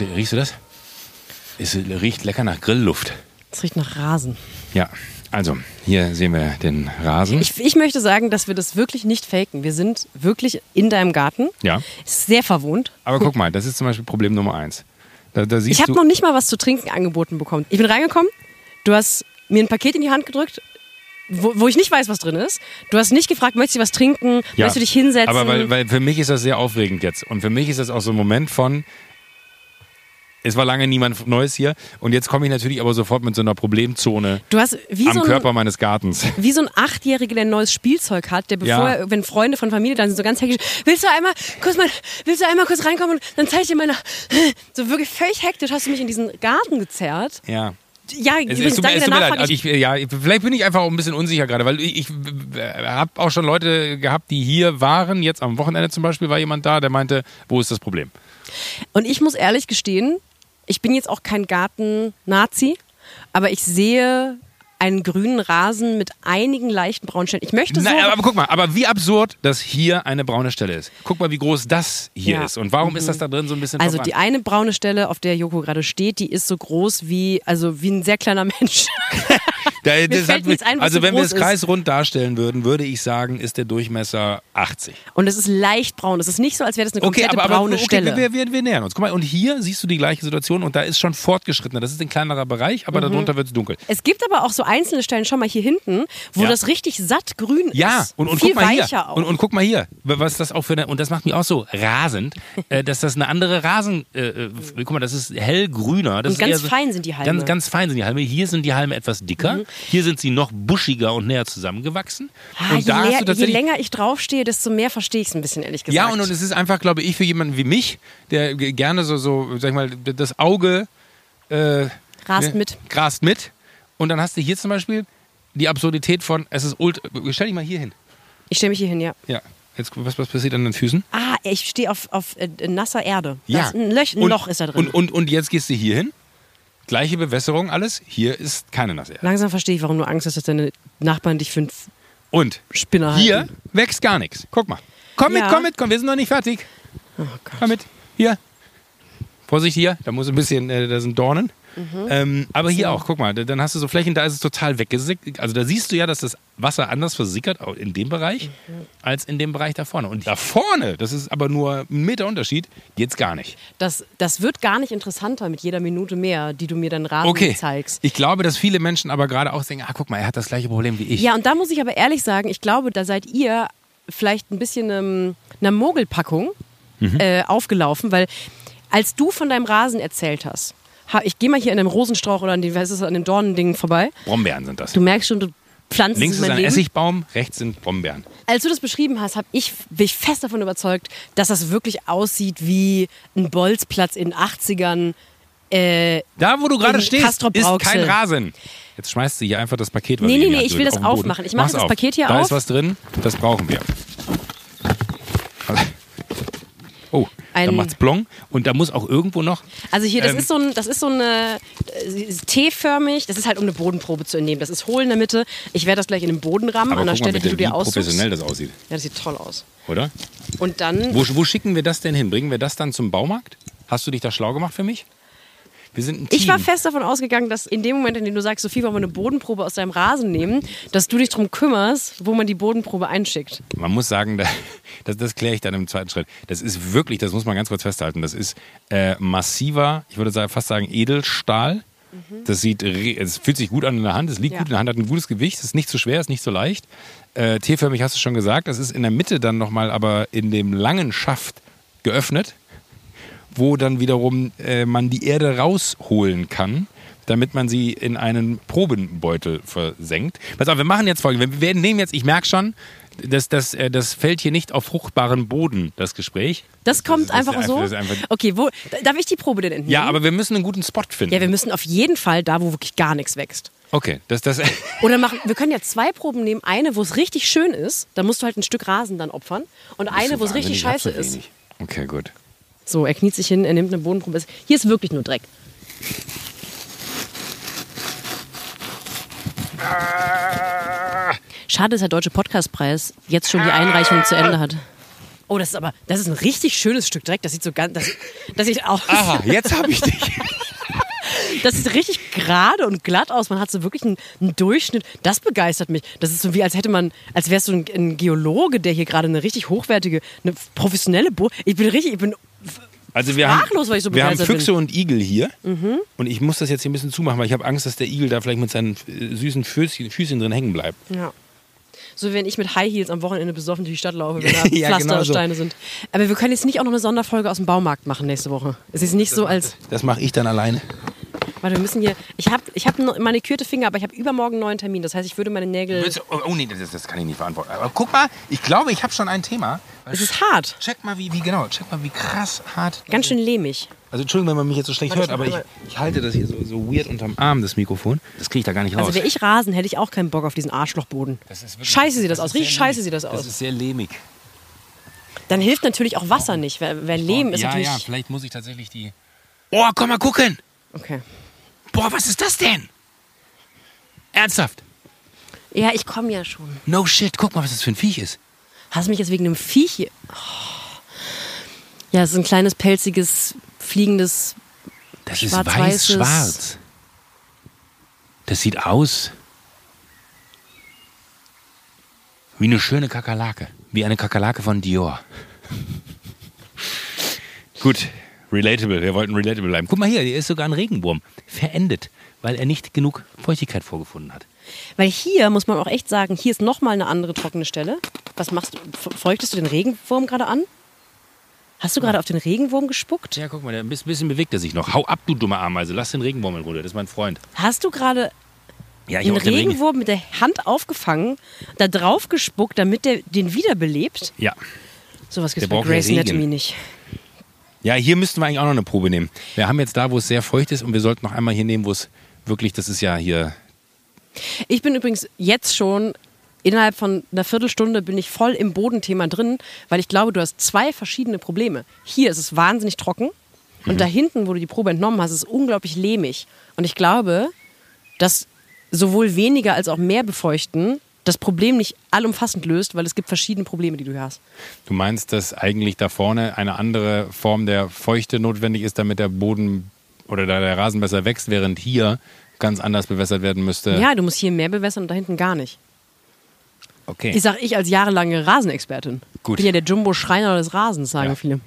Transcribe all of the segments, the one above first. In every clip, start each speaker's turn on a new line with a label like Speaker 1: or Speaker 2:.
Speaker 1: Riechst du das? Es riecht lecker nach Grillluft.
Speaker 2: Es riecht nach Rasen.
Speaker 1: Ja, also hier sehen wir den Rasen.
Speaker 2: Ich, ich möchte sagen, dass wir das wirklich nicht faken. Wir sind wirklich in deinem Garten.
Speaker 1: Ja.
Speaker 2: Ist sehr verwohnt.
Speaker 1: Aber guck mal, das ist zum Beispiel Problem Nummer eins. Da, da
Speaker 2: Ich habe noch nicht mal was zu trinken angeboten bekommen. Ich bin reingekommen, du hast mir ein Paket in die Hand gedrückt, wo, wo ich nicht weiß, was drin ist. Du hast nicht gefragt, möchtest du was trinken,
Speaker 1: Ja,
Speaker 2: möchtest du dich hinsetzen?
Speaker 1: Aber weil, weil für mich ist das sehr aufregend jetzt. Und für mich ist das auch so ein Moment von, es war lange niemand Neues hier. Und jetzt komme ich natürlich aber sofort mit so einer Problemzone
Speaker 2: du hast wie
Speaker 1: am
Speaker 2: so,
Speaker 1: Körper
Speaker 2: ein,
Speaker 1: meines Gartens.
Speaker 2: wie so ein Achtjähriger, der ein neues Spielzeug hat, der bevor
Speaker 1: Ja.
Speaker 2: er, wenn Freunde von Familie da sind, so ganz hektisch, willst du einmal kurz mal, willst du einmal kurz reinkommen und dann zeige ich dir meine, so wirklich völlig hektisch hast du mich in diesen Garten gezerrt.
Speaker 1: Ja.
Speaker 2: Ja,
Speaker 1: Es,
Speaker 2: übrigens,
Speaker 1: es
Speaker 2: danke
Speaker 1: es tut mir leid. Also ich, ja, vielleicht bin ich einfach auch ein bisschen unsicher gerade, weil ich, ich habe auch schon Leute gehabt, die hier waren. Jetzt am Wochenende zum Beispiel war jemand da, der meinte, wo ist das Problem?
Speaker 2: Und ich muss ehrlich gestehen, ich bin jetzt auch kein Garten-Nazi, aber ich sehe einen grünen Rasen mit einigen leichten Braunstellen. Ich möchte so.
Speaker 1: Nein, aber guck mal, aber wie absurd, dass hier eine braune Stelle ist. Guck mal, wie groß das hier
Speaker 2: Ja.
Speaker 1: ist. Und warum ist das da drin so ein bisschen
Speaker 2: also
Speaker 1: verbrannt?
Speaker 2: die eine braune Stelle, auf der Joko gerade steht, die ist so groß wie, also wie ein sehr kleiner Mensch.
Speaker 1: Da, das hat
Speaker 2: nichts ein,
Speaker 1: also
Speaker 2: so
Speaker 1: wenn wir es kreisrund darstellen würden, würde ich sagen, ist der Durchmesser 80.
Speaker 2: Und es ist leicht braun. Es ist nicht so, als wäre das eine komplette braune
Speaker 1: okay,
Speaker 2: Stelle.
Speaker 1: Wir, wir, wir nähern uns. Guck mal, und hier siehst du die gleiche Situation und da ist schon fortgeschrittener. Das ist ein kleinerer Bereich,
Speaker 2: Mhm.
Speaker 1: aber darunter wird es dunkel.
Speaker 2: es gibt aber auch so einzelne Stellen, schau mal hier hinten, wo
Speaker 1: Ja.
Speaker 2: das richtig satt grün
Speaker 1: Ja,
Speaker 2: ist.
Speaker 1: und, und
Speaker 2: Viel
Speaker 1: guck mal
Speaker 2: weicher
Speaker 1: hier.
Speaker 2: auch.
Speaker 1: Und, und guck mal hier, was das auch für eine, und das macht mich auch so rasend, äh, dass das eine andere Rasen, äh, äh, guck mal, das ist hellgrüner. Das
Speaker 2: Und ganz
Speaker 1: so,
Speaker 2: fein sind die Halme. Mhm.
Speaker 1: Ganz, ganz fein sind die Halme. Hier sind die Halme etwas dicker. Hier sind sie noch buschiger und näher zusammengewachsen.
Speaker 2: Ah,
Speaker 1: und
Speaker 2: je,
Speaker 1: da
Speaker 2: leer, je länger ich draufstehe, desto mehr verstehe ich es ein bisschen, ehrlich gesagt.
Speaker 1: Ja, und, und es ist einfach, glaube ich, für jemanden wie mich, der gerne so, so sag ich mal, das Auge äh,
Speaker 2: Rast
Speaker 1: ne,
Speaker 2: mit.
Speaker 1: grast mit. Und dann hast du hier zum Beispiel die Absurdität von, es ist ultra. Stell dich mal hier hin.
Speaker 2: Ich stelle mich hier hin, ja.
Speaker 1: Ja. Jetzt, was, was passiert an den Füßen?
Speaker 2: Ah, ich stehe auf, auf äh, nasser Erde.
Speaker 1: Ja.
Speaker 2: Das, ein, Löch, ein
Speaker 1: Und-
Speaker 2: Loch ist da drin.
Speaker 1: Und, und, und jetzt gehst du hier hin. Gleiche Bewässerung, alles. Hier ist keine nasse Erde.
Speaker 2: Langsam verstehe ich, warum du Angst hast, dass deine Nachbarn dich für einen
Speaker 1: Und
Speaker 2: Spinner
Speaker 1: hier
Speaker 2: halten.
Speaker 1: wächst gar nichts. Guck mal. Komm mit,
Speaker 2: Ja.
Speaker 1: komm mit, komm, wir sind noch nicht fertig.
Speaker 2: Oh Gott.
Speaker 1: Komm mit. Hier. Vorsicht hier, da muss ein bisschen, äh, da sind Dornen.
Speaker 2: Mhm.
Speaker 1: Ähm, aber hier auch, guck mal, da- dann hast du so Flächen, da ist es total weggesickt. Also da siehst du ja, dass das Wasser anders versickert in dem Bereich
Speaker 2: Mhm.
Speaker 1: als in dem Bereich da vorne. Und da vorne, das ist aber nur ein Meter Unterschied, geht's gar nicht.
Speaker 2: Das, das wird gar nicht interessanter mit jeder Minute mehr, die du mir dann Rasen
Speaker 1: Okay.
Speaker 2: zeigst.
Speaker 1: Ich glaube, dass viele Menschen aber gerade auch denken, ah, guck mal, er hat das gleiche Problem wie ich.
Speaker 2: Ja, und da muss ich aber ehrlich sagen, ich glaube, da seid ihr vielleicht ein bisschen ähm, einer Mogelpackung
Speaker 1: Mhm.
Speaker 2: äh, aufgelaufen, weil als du von deinem Rasen erzählt hast, ha, ich gehe mal hier an dem Rosenstrauch oder an dem, was ist das, an dem Dornending vorbei,
Speaker 1: Brombeeren sind das.
Speaker 2: du merkst schon, du pflanzt
Speaker 1: Links
Speaker 2: in
Speaker 1: ist ein
Speaker 2: Leben.
Speaker 1: Essigbaum, rechts sind Brombeeren.
Speaker 2: Als du das beschrieben hast, hab ich, bin ich fest davon überzeugt, dass das wirklich aussieht wie ein Bolzplatz in den 80ern. Äh,
Speaker 1: Da, wo du gerade stehst, ist kein Rasen. Jetzt schmeißt du hier einfach das Paket, was
Speaker 2: Nee, nee, nee, ich will das
Speaker 1: auf den
Speaker 2: aufmachen. Ich mache das
Speaker 1: auf.
Speaker 2: Paket hier
Speaker 1: da
Speaker 2: auf.
Speaker 1: ist was drin, das brauchen wir. Da
Speaker 2: Ein-
Speaker 1: macht's Blong und da muss auch irgendwo noch.
Speaker 2: Also hier, das
Speaker 1: Ähm,
Speaker 2: ist so ein, das ist so eine äh, T-förmig. Das ist halt um eine Bodenprobe zu entnehmen. Das ist hohl in der Mitte. Ich werde das gleich in den Boden rammen an der Stelle,
Speaker 1: bitte,
Speaker 2: die du dir aussuchst.
Speaker 1: professionell das aussieht,
Speaker 2: Ja, das sieht toll aus.
Speaker 1: oder?
Speaker 2: Und dann
Speaker 1: Wo, wo schicken wir das denn hin? Bringen wir das dann zum Baumarkt? Hast du dich da schlau gemacht für mich? Wir sind ein Team.
Speaker 2: ich war fest davon ausgegeeben, dass in dem Moment, in dem du sagst, Sophie, wollen wir eine Bodenprobe aus deinem Rasen nehmen, dass du dich darum kümmerst, wo man die Bodenprobe einschickt.
Speaker 1: Man muss sagen, da- das, das kläre ich dann im zweiten Schritt. Das ist wirklich, das muss man ganz kurz festhalten, das ist äh, massiver, ich würde sagen, fast sagen Edelstahl. Das sieht, es fühlt sich gut an in der Hand, es liegt
Speaker 2: Ja.
Speaker 1: gut in der Hand, hat ein gutes Gewicht, ist nicht zu schwer, ist nicht so leicht. Äh, T-förmig hast du schon gesagt, das ist in der Mitte dann nochmal aber in dem langen Schaft geöffnet, wo dann wiederum äh, man die Erde rausholen kann, damit man sie in einen Probenbeutel versenkt. Pass auf, wir machen jetzt folgendes. Wir, nehmen jetzt, ich merke schon, das, das, äh, das fällt hier nicht auf fruchtbaren Boden, das Gespräch.
Speaker 2: Das kommt
Speaker 1: das
Speaker 2: einfach
Speaker 1: einfach-
Speaker 2: so.
Speaker 1: ist einfach-
Speaker 2: okay, wo, darf ich die Probe denn entnehmen?
Speaker 1: Ja, aber wir müssen einen guten Spot finden.
Speaker 2: Ja, wir müssen auf jeden Fall da, wo wirklich gar nichts wächst.
Speaker 1: okay, das, das,
Speaker 2: Oder machen, wir können ja zwei Proben nehmen. Eine, wo es richtig schön ist, da musst du halt ein Stück Rasen dann opfern. Und eine, wo es richtig scheiße ist.
Speaker 1: Okay, gut.
Speaker 2: So, er kniet sich hin, er nimmt eine Bodenprobe. Hier ist wirklich nur Dreck. Schade, dass der Deutsche Podcastpreis jetzt schon die Einreichung zu Ende hat. Oh, das ist aber, das ist ein richtig schönes Stück Dreck. Das sieht so ganz, das, das sieht aus.
Speaker 1: Aha, jetzt habe ich dich.
Speaker 2: Das sieht richtig gerade und glatt aus. Man hat so wirklich einen, einen Durchschnitt. Das begeistert mich. Das ist so wie, als hätte man, als wärst du ein, ein Geologe, der hier gerade eine richtig hochwertige, eine professionelle Bohr. Ich bin richtig, ich bin
Speaker 1: Also wir haben,
Speaker 2: Sprachlos, weil ich so
Speaker 1: wir haben Füchse und Igel hier.
Speaker 2: Mhm.
Speaker 1: Und ich muss das jetzt hier ein bisschen zumachen, weil ich habe Angst, dass der Igel da vielleicht mit seinen äh, süßen Füßchen, Füßchen drin hängen bleibt.
Speaker 2: Ja. So, wenn ich mit High Heels am Wochenende besoffen durch die Stadt laufe, wenn da
Speaker 1: Ja, genau so.
Speaker 2: Pflastersteine sind. Aber wir können jetzt nicht auch noch eine Sonderfolge aus dem Baumarkt machen nächste Woche. Es ist nicht so als.
Speaker 1: Das mache ich dann alleine.
Speaker 2: Warte, wir müssen hier. Ich habe ich hab manikürte Finger, aber ich habe übermorgen einen neuen Termin. Das heißt, ich würde meine Nägel.
Speaker 1: Willst du- Oh, oh nee, das, das kann ich nicht verantworten. Aber guck mal, ich glaube, ich habe schon ein Thema.
Speaker 2: Es ist hart.
Speaker 1: Check mal, wie, wie genau, check mal, wie krass hart.
Speaker 2: Ganz schön lehmig.
Speaker 1: Also Entschuldigung, wenn man mich jetzt so schlecht
Speaker 2: Warte,
Speaker 1: hört, aber ich, ich halte das hier so, so weird unterm Arm, das Mikrofon. Das kriege ich da gar nicht raus.
Speaker 2: Also wäre ich Rasen, hätte ich auch keinen Bock auf diesen Arschlochboden.
Speaker 1: Das ist wirklich-
Speaker 2: scheiße sieht das, aus.
Speaker 1: ist
Speaker 2: Richtig scheiße sieht das aus.
Speaker 1: Das ist sehr lehmig.
Speaker 2: Dann hilft natürlich auch Wasser nicht. Weil, weil Lehm ist
Speaker 1: ja,
Speaker 2: natürlich.
Speaker 1: ja, vielleicht muss ich tatsächlich die... Oh, komm mal gucken!
Speaker 2: Okay.
Speaker 1: Boah, was ist das denn? Ernsthaft?
Speaker 2: Ja, ich komme ja schon.
Speaker 1: No shit, guck mal, was das für ein Viech ist.
Speaker 2: Hast du mich jetzt wegen einem Viech hier. Oh. Ja, es ist ein kleines, pelziges, fliegendes.
Speaker 1: Das ist
Speaker 2: Schwarz-weißes-
Speaker 1: weiß-schwarz. Das sieht aus wie eine schöne Kakerlake. Wie eine Kakerlake von Dior. Gut, relatable. Wir wollten relatable bleiben. Guck mal hier, hier ist sogar ein Regenwurm. Verendet, weil er nicht genug Feuchtigkeit vorgefunden hat.
Speaker 2: Weil hier muss man auch echt sagen, hier ist nochmal eine andere trockene Stelle. Was machst du? Feuchtest du den Regenwurm gerade an? Hast du gerade auf den Regenwurm gespuckt?
Speaker 1: Ja, guck mal, ein bisschen bewegt er sich noch. Hau ab, du dumme Ameise. Lass den Regenwurm in Ruhe. Das ist mein Freund.
Speaker 2: Hast du gerade
Speaker 1: Ja, den Regen-
Speaker 2: Regenwurm mit der Hand aufgefangen, da drauf gespuckt, damit der den wiederbelebt?
Speaker 1: Ja.
Speaker 2: Sowas
Speaker 1: Der
Speaker 2: gibt's bei Grey's
Speaker 1: Regen.
Speaker 2: Anatomy nicht.
Speaker 1: Ja, hier müssten wir eigentlich auch noch eine Probe nehmen. Wir haben jetzt da, wo es sehr feucht ist und wir sollten noch einmal hier nehmen, wo es wirklich, das ist ja hier.
Speaker 2: Ich bin übrigens jetzt schon innerhalb von einer Viertelstunde bin ich voll im Bodenthema drin, weil ich glaube, du hast zwei verschiedene Probleme. Hier ist es wahnsinnig trocken
Speaker 1: Mhm.
Speaker 2: und da hinten, wo du die Probe entnommen hast, ist es unglaublich lehmig. Und ich glaube, dass sowohl weniger als auch mehr befeuchten das Problem nicht allumfassend löst, weil es gibt verschiedene Probleme, die du hier hast.
Speaker 1: Du meinst, dass eigentlich da vorne eine andere Form der Feuchte notwendig ist, damit der Boden oder da der Rasen besser wächst, während hier ganz anders bewässert werden müsste.
Speaker 2: Ja, du musst hier mehr bewässern und da hinten gar nicht.
Speaker 1: Okay.
Speaker 2: Ich sag ich als jahrelange Rasenexpertin.
Speaker 1: Gut.
Speaker 2: Bin ja der Jumbo-Schreiner des Rasens, sagen
Speaker 1: Ja.
Speaker 2: viele.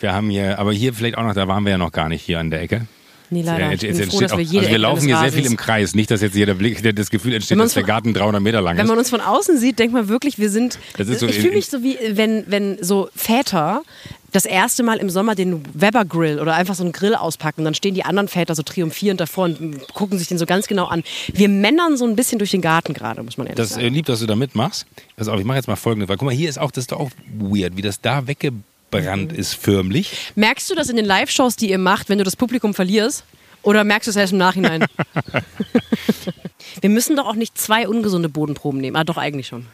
Speaker 1: Wir haben hier, aber hier vielleicht auch noch, da waren wir ja noch gar nicht hier an der Ecke.
Speaker 2: Nee, leider.
Speaker 1: Jetzt-
Speaker 2: Ich bin froh, dass wir jede
Speaker 1: also wir laufen hier sehr viel im Kreis. Nicht, dass jetzt hier der Blick, das Gefühl entsteht,
Speaker 2: Wenn
Speaker 1: dass der Garten 300 Meter lang
Speaker 2: Wenn
Speaker 1: ist.
Speaker 2: man uns von außen sieht, denkt man wirklich, wir sind.
Speaker 1: Das so
Speaker 2: ich fühle mich so wie, wenn, wenn so Väter das erste Mal im Sommer den Weber Grill oder einfach so einen Grill auspacken. Dann stehen die anderen Väter so triumphierend davor und gucken sich den so ganz genau an. Wir männern so ein bisschen durch den Garten gerade, muss man ehrlich
Speaker 1: Das
Speaker 2: sagen.
Speaker 1: äh, lieb, dass du da mitmachst. Pass auf, ich mache jetzt mal folgendes. Weil guck mal, hier ist auch, das ist doch auch weird, wie das da weggebrannt ist, förmlich.
Speaker 2: Merkst du das in den Live-Shows, die ihr macht, wenn du das Publikum verlierst? Oder merkst du es erst im Nachhinein? Wir müssen doch auch nicht zwei ungesunde Bodenproben nehmen. Ah, doch, eigentlich schon.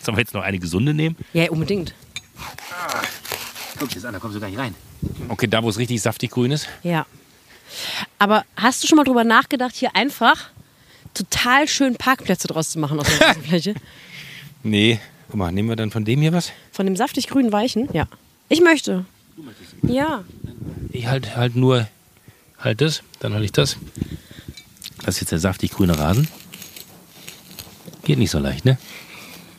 Speaker 1: Sollen wir jetzt noch eine gesunde nehmen?
Speaker 2: Ja, unbedingt.
Speaker 1: Guck dir das an, da kommst du gar nicht rein. Okay, da wo es richtig saftig grün ist.
Speaker 2: Ja. Aber hast du schon mal drüber nachgedacht, hier einfach total schön Parkplätze draus zu machen aus der Rasenfläche?
Speaker 1: Nee, guck mal, nehmen wir dann von dem hier was?
Speaker 2: Von dem saftig grünen Weichen? Ja. Ich möchte. Ja.
Speaker 1: Ich halt, halt nur, halt das, dann halt ich das. Das ist jetzt der saftig grüne Rasen. Geht nicht so leicht, ne?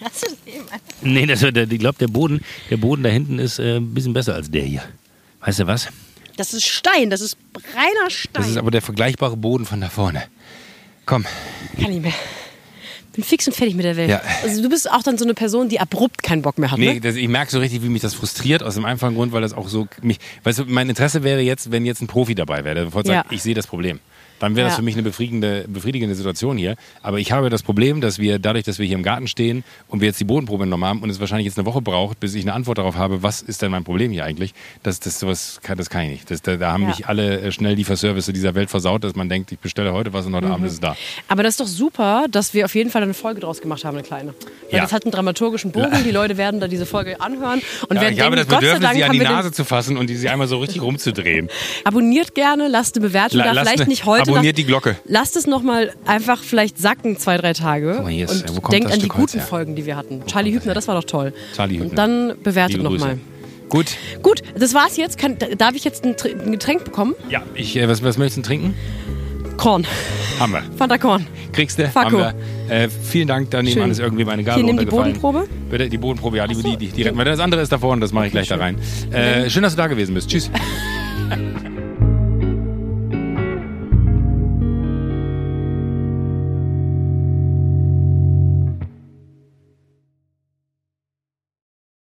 Speaker 2: Hast du das eben?
Speaker 1: Nee, das, der, ich glaube, der Boden, der Boden da hinten ist äh, ein bisschen besser als der hier. Weißt du was?
Speaker 2: Das ist Stein, das ist reiner Stein.
Speaker 1: Das ist aber der vergleichbare Boden von da vorne. Komm,
Speaker 2: Kann nicht mehr. Bin fix und fertig mit der Welt.
Speaker 1: Ja.
Speaker 2: Also du bist auch dann so eine Person, die abrupt keinen Bock mehr hat,
Speaker 1: Nee,
Speaker 2: ne?
Speaker 1: das, ich merke so richtig, wie mich das frustriert, aus dem einfachen Grund, weil das auch so. Mich, weißt du, mein Interesse wäre jetzt, wenn jetzt ein Profi dabei wäre, der sofort sagt,
Speaker 2: Ja.
Speaker 1: ich sehe das Problem. Dann wäre das
Speaker 2: Ja.
Speaker 1: für mich eine befriedigende, befriedigende Situation hier. Aber ich habe das Problem, dass wir dadurch, dass wir hier im Garten stehen und wir jetzt die Bodenprobe genommen haben und es wahrscheinlich jetzt eine Woche braucht, bis ich eine Antwort darauf habe, was ist denn mein Problem hier eigentlich, das, das, sowas kann, das kann ich nicht. Das, da, da haben
Speaker 2: Ja.
Speaker 1: mich alle äh, schnell Lieferservice dieser Welt versaut, dass man denkt, ich bestelle heute was und heute
Speaker 2: Mhm.
Speaker 1: Abend ist es da.
Speaker 2: Aber das ist doch super, dass wir auf jeden Fall eine Folge draus gemacht haben, eine kleine. Weil
Speaker 1: Ja.
Speaker 2: das hat einen dramaturgischen Bogen, die Leute werden da diese Folge anhören und
Speaker 1: Ja,
Speaker 2: werden
Speaker 1: ich habe das
Speaker 2: denken, Gott sei
Speaker 1: Bedürfnis, sie an die Nase zu fassen und die sie einmal so richtig rumzudrehen.
Speaker 2: Abonniert gerne, lasst eine Bewertung
Speaker 1: La-
Speaker 2: da. Vielleicht
Speaker 1: eine-
Speaker 2: nicht heute,
Speaker 1: Abonniert die Glocke.
Speaker 2: Lasst es nochmal einfach vielleicht sacken zwei, drei Tage.
Speaker 1: Guck mal, hier ist-
Speaker 2: und
Speaker 1: wo kommt
Speaker 2: denkt an die
Speaker 1: Stück
Speaker 2: guten? Folgen, die wir hatten. Charlie Hübner, das war doch toll.
Speaker 1: Charlie Hübner.
Speaker 2: Und dann bewertet nochmal.
Speaker 1: Gut.
Speaker 2: Gut, das war's jetzt. Kann, darf ich jetzt ein, ein Getränk bekommen?
Speaker 1: Ja, ich, äh, was, was möchtest du trinken?
Speaker 2: Korn.
Speaker 1: Haben wir.
Speaker 2: Fanta Korn.
Speaker 1: Kriegst du?
Speaker 2: Fakko.
Speaker 1: Haben wir. Äh, vielen Dank, daneben
Speaker 2: Schön.
Speaker 1: an ist irgendwie meine Gabel
Speaker 2: Hier, nimm die. Bodenprobe.
Speaker 1: Bitte, die Bodenprobe, ja, die, die, die, die retten wir. Das andere ist davor und das mache ich gleich da rein. Äh, schön, dass du da gewesen bist. Tschüss.